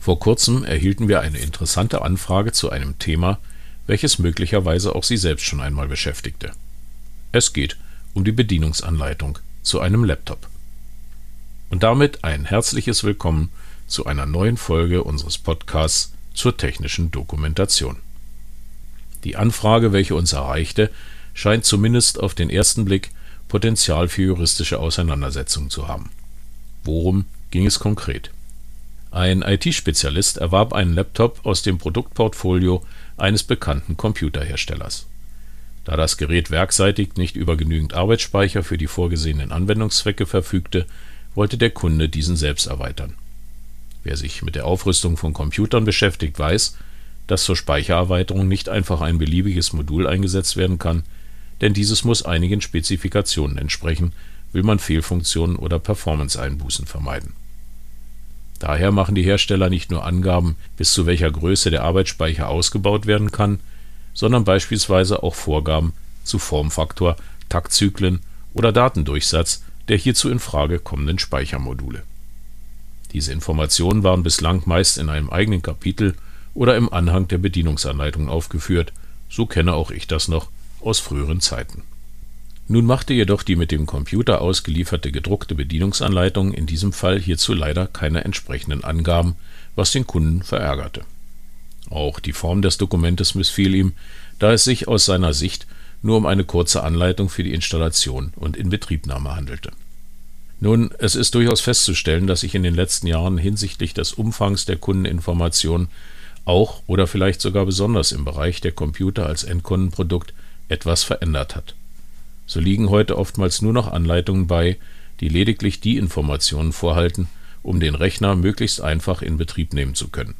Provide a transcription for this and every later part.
Vor kurzem erhielten wir eine interessante Anfrage zu einem Thema, welches möglicherweise auch Sie selbst schon einmal beschäftigte. Es geht um die Bedienungsanleitung zu einem Laptop. Und damit ein herzliches Willkommen zu einer neuen Folge unseres Podcasts zur technischen Dokumentation. Die Anfrage, welche uns erreichte, scheint zumindest auf den ersten Blick Potenzial für juristische Auseinandersetzungen zu haben. Worum ging es konkret? Ein IT-Spezialist erwarb einen Laptop aus dem Produktportfolio eines bekannten Computerherstellers. Da das Gerät werkseitig nicht über genügend Arbeitsspeicher für die vorgesehenen Anwendungszwecke verfügte, wollte der Kunde diesen selbst erweitern. Wer sich mit der Aufrüstung von Computern beschäftigt, weiß, dass zur Speichererweiterung nicht einfach ein beliebiges Modul eingesetzt werden kann, denn dieses muss einigen Spezifikationen entsprechen, will man Fehlfunktionen oder Performance-Einbußen vermeiden. Daher machen die Hersteller nicht nur Angaben, bis zu welcher Größe der Arbeitsspeicher ausgebaut werden kann, sondern beispielsweise auch Vorgaben zu Formfaktor, Taktzyklen oder Datendurchsatz der hierzu in Frage kommenden Speichermodule. Diese Informationen waren bislang meist in einem eigenen Kapitel oder im Anhang der Bedienungsanleitung aufgeführt, so kenne auch ich das noch aus früheren Zeiten nun machte jedoch die mit dem Computer ausgelieferte gedruckte Bedienungsanleitung in diesem Fall hierzu leider keine entsprechenden Angaben, was den Kunden verärgerte. Auch die Form des Dokumentes missfiel ihm, da es sich aus seiner Sicht nur um eine kurze Anleitung für die Installation und Inbetriebnahme handelte. Nun, es ist durchaus festzustellen, dass sich in den letzten Jahren hinsichtlich des Umfangs der Kundeninformation auch oder vielleicht sogar besonders im Bereich der Computer als Endkundenprodukt etwas verändert hat. So liegen heute oftmals nur noch Anleitungen bei, die lediglich die Informationen vorhalten, um den Rechner möglichst einfach in Betrieb nehmen zu können.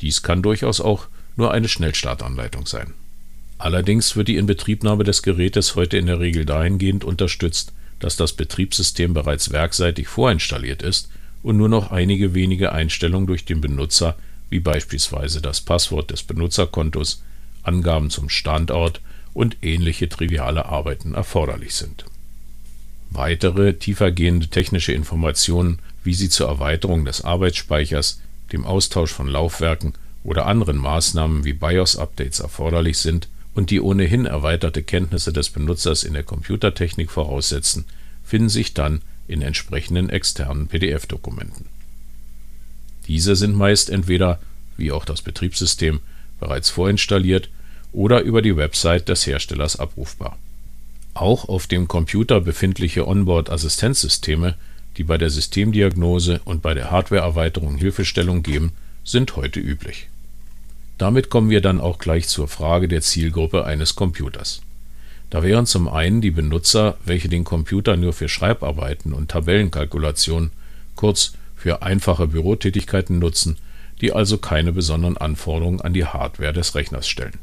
Dies kann durchaus auch nur eine Schnellstartanleitung sein. Allerdings wird die Inbetriebnahme des Gerätes heute in der Regel dahingehend unterstützt, dass das Betriebssystem bereits werkseitig vorinstalliert ist und nur noch einige wenige Einstellungen durch den Benutzer, wie beispielsweise das Passwort des Benutzerkontos, Angaben zum Standort und ähnliche triviale Arbeiten erforderlich sind. Weitere tiefergehende technische Informationen, wie sie zur Erweiterung des Arbeitsspeichers, dem Austausch von Laufwerken oder anderen Maßnahmen wie BIOS-Updates erforderlich sind und die ohnehin erweiterte Kenntnisse des Benutzers in der Computertechnik voraussetzen, finden sich dann in entsprechenden externen PDF-Dokumenten. Diese sind meist entweder, wie auch das Betriebssystem, bereits vorinstalliert oder über die Website des Herstellers abrufbar. Auch auf dem Computer befindliche Onboard-Assistenzsysteme, die bei der Systemdiagnose und bei der Hardwareerweiterung Hilfestellung geben, sind heute üblich. Damit kommen wir dann auch gleich zur Frage der Zielgruppe eines Computers. Da wären zum einen die Benutzer, welche den Computer nur für Schreibarbeiten und Tabellenkalkulationen, kurz für einfache Bürotätigkeiten nutzen, die also keine besonderen Anforderungen an die Hardware des Rechners stellen.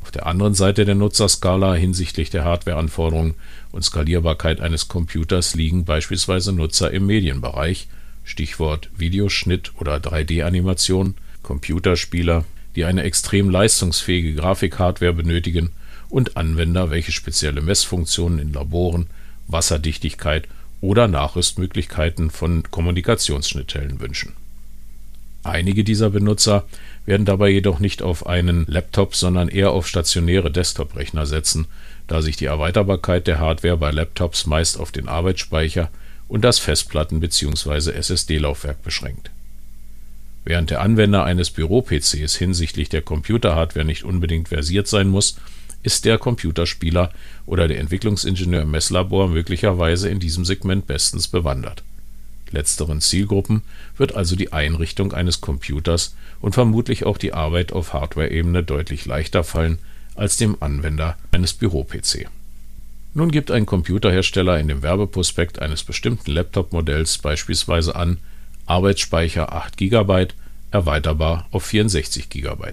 Auf der anderen Seite der Nutzerskala hinsichtlich der Hardwareanforderungen und Skalierbarkeit eines Computers liegen beispielsweise Nutzer im Medienbereich (Stichwort Videoschnitt oder 3D-Animation), Computerspieler, die eine extrem leistungsfähige Grafikhardware benötigen und Anwender, welche spezielle Messfunktionen in Laboren, Wasserdichtigkeit oder Nachrüstmöglichkeiten von Kommunikationsschnittstellen wünschen. Einige dieser Benutzer werden dabei jedoch nicht auf einen Laptop, sondern eher auf stationäre Desktop-Rechner setzen, da sich die Erweiterbarkeit der Hardware bei Laptops meist auf den Arbeitsspeicher und das Festplatten bzw. SSD-Laufwerk beschränkt. Während der Anwender eines Büro-PCs hinsichtlich der Computerhardware nicht unbedingt versiert sein muss, ist der Computerspieler oder der Entwicklungsingenieur im Messlabor möglicherweise in diesem Segment bestens bewandert Letzteren Zielgruppen wird also die Einrichtung eines Computers und vermutlich auch die Arbeit auf Hardware-Ebene deutlich leichter fallen als dem Anwender eines Büro-PC. Nun gibt ein Computerhersteller in dem Werbeprospekt eines bestimmten Laptop-Modells beispielsweise an, Arbeitsspeicher 8 GB, erweiterbar auf 64 GB.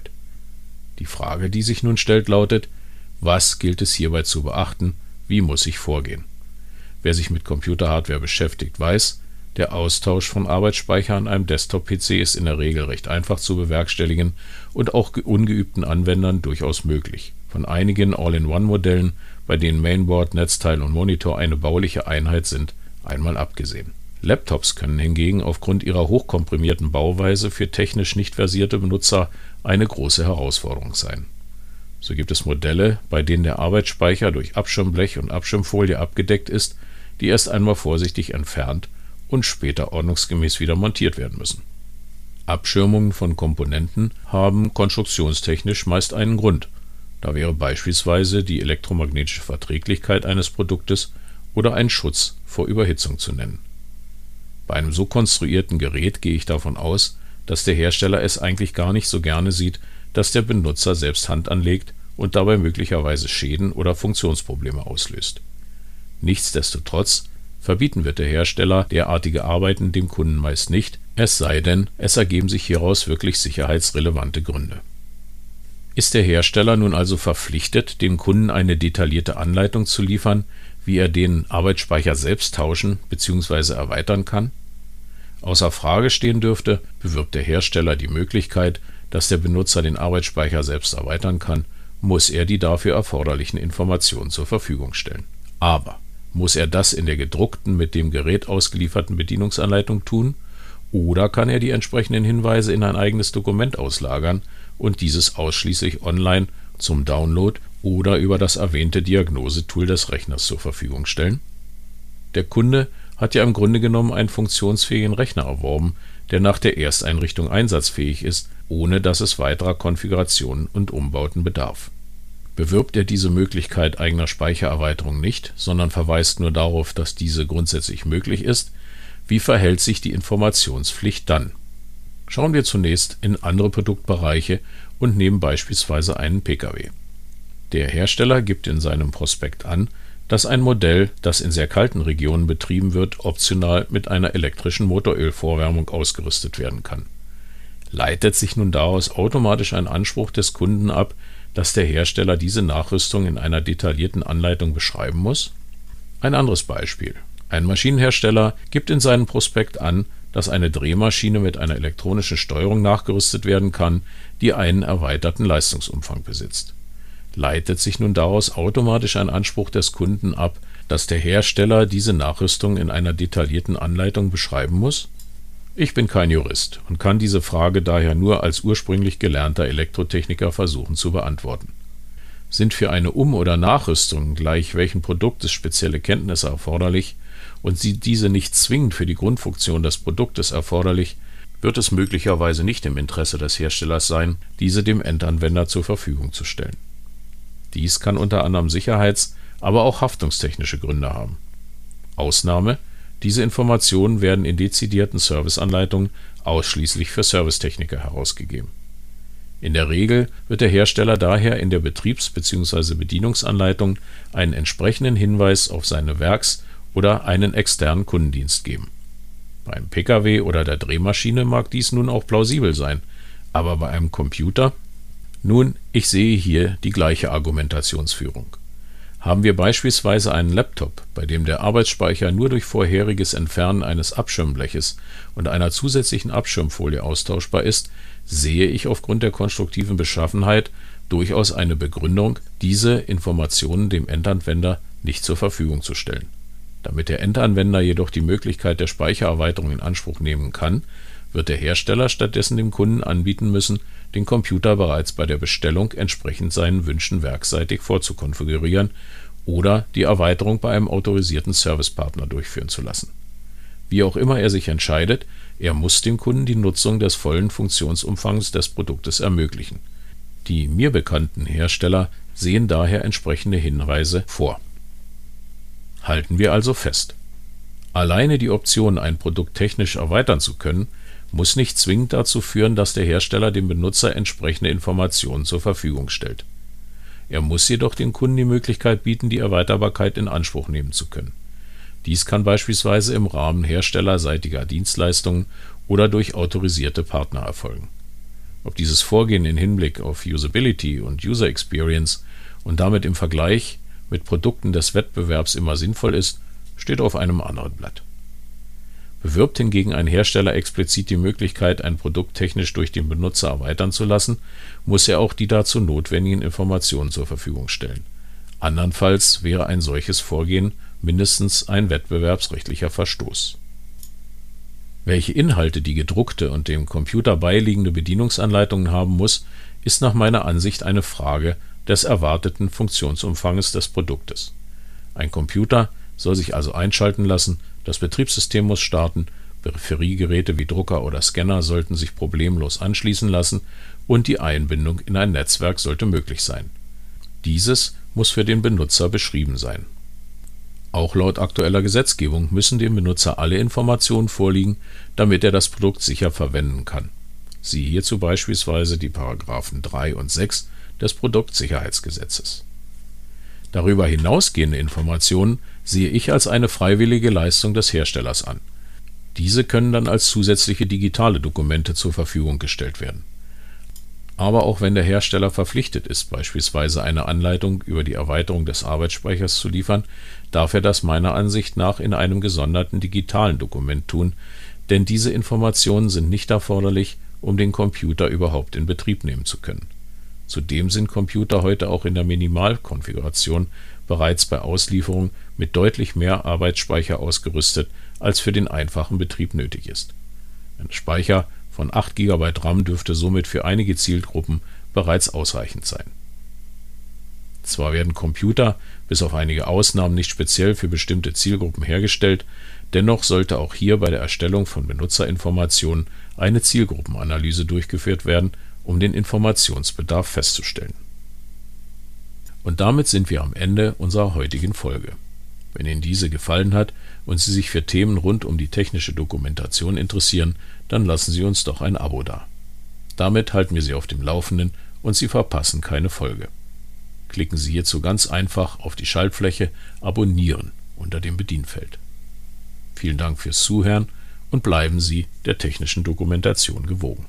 Die Frage, die sich nun stellt, lautet: Was gilt es hierbei zu beachten, wie muss ich vorgehen? Wer sich mit Computerhardware beschäftigt, weiß der Austausch von Arbeitsspeicher an einem Desktop-PC ist in der Regel recht einfach zu bewerkstelligen und auch ungeübten Anwendern durchaus möglich, von einigen All-in-One-Modellen, bei denen Mainboard, Netzteil und Monitor eine bauliche Einheit sind, einmal abgesehen. Laptops können hingegen aufgrund ihrer hochkomprimierten Bauweise für technisch nicht versierte Benutzer eine große Herausforderung sein. So gibt es Modelle, bei denen der Arbeitsspeicher durch Abschirmblech und Abschirmfolie abgedeckt ist, die erst einmal vorsichtig entfernt und später ordnungsgemäß wieder montiert werden müssen. Abschirmungen von Komponenten haben konstruktionstechnisch meist einen Grund, da wäre beispielsweise die elektromagnetische Verträglichkeit eines Produktes oder ein Schutz vor Überhitzung zu nennen. Bei einem so konstruierten Gerät gehe ich davon aus, dass der Hersteller es eigentlich gar nicht so gerne sieht, dass der Benutzer selbst Hand anlegt und dabei möglicherweise Schäden oder Funktionsprobleme auslöst. Nichtsdestotrotz verbieten wird der Hersteller derartige Arbeiten dem Kunden meist nicht, es sei denn, es ergeben sich hieraus wirklich sicherheitsrelevante Gründe. Ist der Hersteller nun also verpflichtet, dem Kunden eine detaillierte Anleitung zu liefern, wie er den Arbeitsspeicher selbst tauschen bzw. erweitern kann? Außer Frage stehen dürfte, bewirbt der Hersteller die Möglichkeit, dass der Benutzer den Arbeitsspeicher selbst erweitern kann, muss er die dafür erforderlichen Informationen zur Verfügung stellen. Aber muss er das in der gedruckten, mit dem Gerät ausgelieferten Bedienungsanleitung tun? Oder kann er die entsprechenden Hinweise in ein eigenes Dokument auslagern und dieses ausschließlich online zum Download oder über das erwähnte Diagnosetool des Rechners zur Verfügung stellen? Der Kunde hat ja im Grunde genommen einen funktionsfähigen Rechner erworben, der nach der Ersteinrichtung einsatzfähig ist, ohne dass es weiterer Konfigurationen und Umbauten bedarf. Bewirbt er diese Möglichkeit eigener Speichererweiterung nicht, sondern verweist nur darauf, dass diese grundsätzlich möglich ist, wie verhält sich die Informationspflicht dann? Schauen wir zunächst in andere Produktbereiche und nehmen beispielsweise einen Pkw. Der Hersteller gibt in seinem Prospekt an, dass ein Modell, das in sehr kalten Regionen betrieben wird, optional mit einer elektrischen Motorölvorwärmung ausgerüstet werden kann. Leitet sich nun daraus automatisch ein Anspruch des Kunden ab, dass der Hersteller diese Nachrüstung in einer detaillierten Anleitung beschreiben muss? Ein anderes Beispiel. Ein Maschinenhersteller gibt in seinem Prospekt an, dass eine Drehmaschine mit einer elektronischen Steuerung nachgerüstet werden kann, die einen erweiterten Leistungsumfang besitzt leitet sich nun daraus automatisch ein Anspruch des Kunden ab, dass der Hersteller diese Nachrüstung in einer detaillierten Anleitung beschreiben muss? Ich bin kein Jurist und kann diese Frage daher nur als ursprünglich gelernter Elektrotechniker versuchen zu beantworten. Sind für eine Um- oder Nachrüstung gleich welchen Produktes spezielle Kenntnisse erforderlich und sind diese nicht zwingend für die Grundfunktion des Produktes erforderlich, wird es möglicherweise nicht im Interesse des Herstellers sein, diese dem Endanwender zur Verfügung zu stellen. Dies kann unter anderem sicherheits -, aber auch haftungstechnische Gründe haben. Ausnahme: Diese Informationen werden in dezidierten Serviceanleitungen ausschließlich für Servicetechniker herausgegeben. In der Regel wird der Hersteller daher in der Betriebs bzw. Bedienungsanleitung einen entsprechenden Hinweis auf seine Werks oder einen externen Kundendienst geben. Beim Pkw oder der Drehmaschine mag dies nun auch plausibel sein, aber bei einem Computer nun, ich sehe hier die gleiche Argumentationsführung. Haben wir beispielsweise einen Laptop, bei dem der Arbeitsspeicher nur durch vorheriges Entfernen eines Abschirmbleches und einer zusätzlichen Abschirmfolie austauschbar ist, sehe ich aufgrund der konstruktiven Beschaffenheit durchaus eine Begründung, diese Informationen dem Endanwender nicht zur Verfügung zu stellen. Damit der Endanwender jedoch die Möglichkeit der Speichererweiterung in Anspruch nehmen kann, wird der Hersteller stattdessen dem Kunden anbieten müssen, den Computer bereits bei der Bestellung entsprechend seinen Wünschen werkseitig vorzukonfigurieren oder die Erweiterung bei einem autorisierten Servicepartner durchführen zu lassen. Wie auch immer er sich entscheidet, er muss dem Kunden die Nutzung des vollen Funktionsumfangs des Produktes ermöglichen. Die mir bekannten Hersteller sehen daher entsprechende Hinweise vor. Halten wir also fest. Alleine die Option, ein Produkt technisch erweitern zu können, muss nicht zwingend dazu führen, dass der Hersteller dem Benutzer entsprechende Informationen zur Verfügung stellt. Er muss jedoch dem Kunden die Möglichkeit bieten, die Erweiterbarkeit in Anspruch nehmen zu können. Dies kann beispielsweise im Rahmen herstellerseitiger Dienstleistungen oder durch autorisierte Partner erfolgen. Ob dieses Vorgehen in Hinblick auf Usability und User Experience und damit im Vergleich mit Produkten des Wettbewerbs immer sinnvoll ist, steht auf einem anderen Blatt Bewirbt hingegen ein Hersteller explizit die Möglichkeit, ein Produkt technisch durch den Benutzer erweitern zu lassen, muss er auch die dazu notwendigen Informationen zur Verfügung stellen. Andernfalls wäre ein solches Vorgehen mindestens ein wettbewerbsrechtlicher Verstoß Welche Inhalte die gedruckte und dem Computer beiliegende Bedienungsanleitung haben muss, ist nach meiner Ansicht eine Frage des erwarteten Funktionsumfanges des Produktes. Ein Computer soll sich also einschalten lassen, das Betriebssystem muss starten, Peripheriegeräte wie Drucker oder Scanner sollten sich problemlos anschließen lassen und die Einbindung in ein Netzwerk sollte möglich sein. Dieses muss für den Benutzer beschrieben sein auch laut aktueller Gesetzgebung müssen dem Benutzer alle Informationen vorliegen, damit er das Produkt sicher verwenden kann. Siehe hierzu beispielsweise die Paragraphen 3 und 6 des Produktsicherheitsgesetzes. Darüber hinausgehende Informationen sehe ich als eine freiwillige Leistung des Herstellers an. Diese können dann als zusätzliche digitale Dokumente zur Verfügung gestellt werden aber auch wenn der Hersteller verpflichtet ist, beispielsweise eine Anleitung über die Erweiterung des Arbeitsspeichers zu liefern, darf er das meiner Ansicht nach in einem gesonderten digitalen Dokument tun, denn diese Informationen sind nicht erforderlich, um den Computer überhaupt in Betrieb nehmen zu können. Zudem sind Computer heute auch in der Minimalkonfiguration bereits bei Auslieferung mit deutlich mehr Arbeitsspeicher ausgerüstet, als für den einfachen Betrieb nötig ist. Ein Speicher von 8 GB RAM dürfte somit für einige Zielgruppen bereits ausreichend sein. Zwar werden Computer bis auf einige Ausnahmen nicht speziell für bestimmte Zielgruppen hergestellt, dennoch sollte auch hier bei der Erstellung von Benutzerinformationen eine Zielgruppenanalyse durchgeführt werden, um den Informationsbedarf festzustellen. Und damit sind wir am Ende unserer heutigen Folge. Wenn Ihnen diese gefallen hat und Sie sich für Themen rund um die technische Dokumentation interessieren, dann lassen Sie uns doch ein Abo da. Damit halten wir Sie auf dem Laufenden und Sie verpassen keine Folge. Klicken Sie hierzu ganz einfach auf die Schaltfläche Abonnieren unter dem Bedienfeld. Vielen Dank fürs Zuhören und bleiben Sie der technischen Dokumentation gewogen.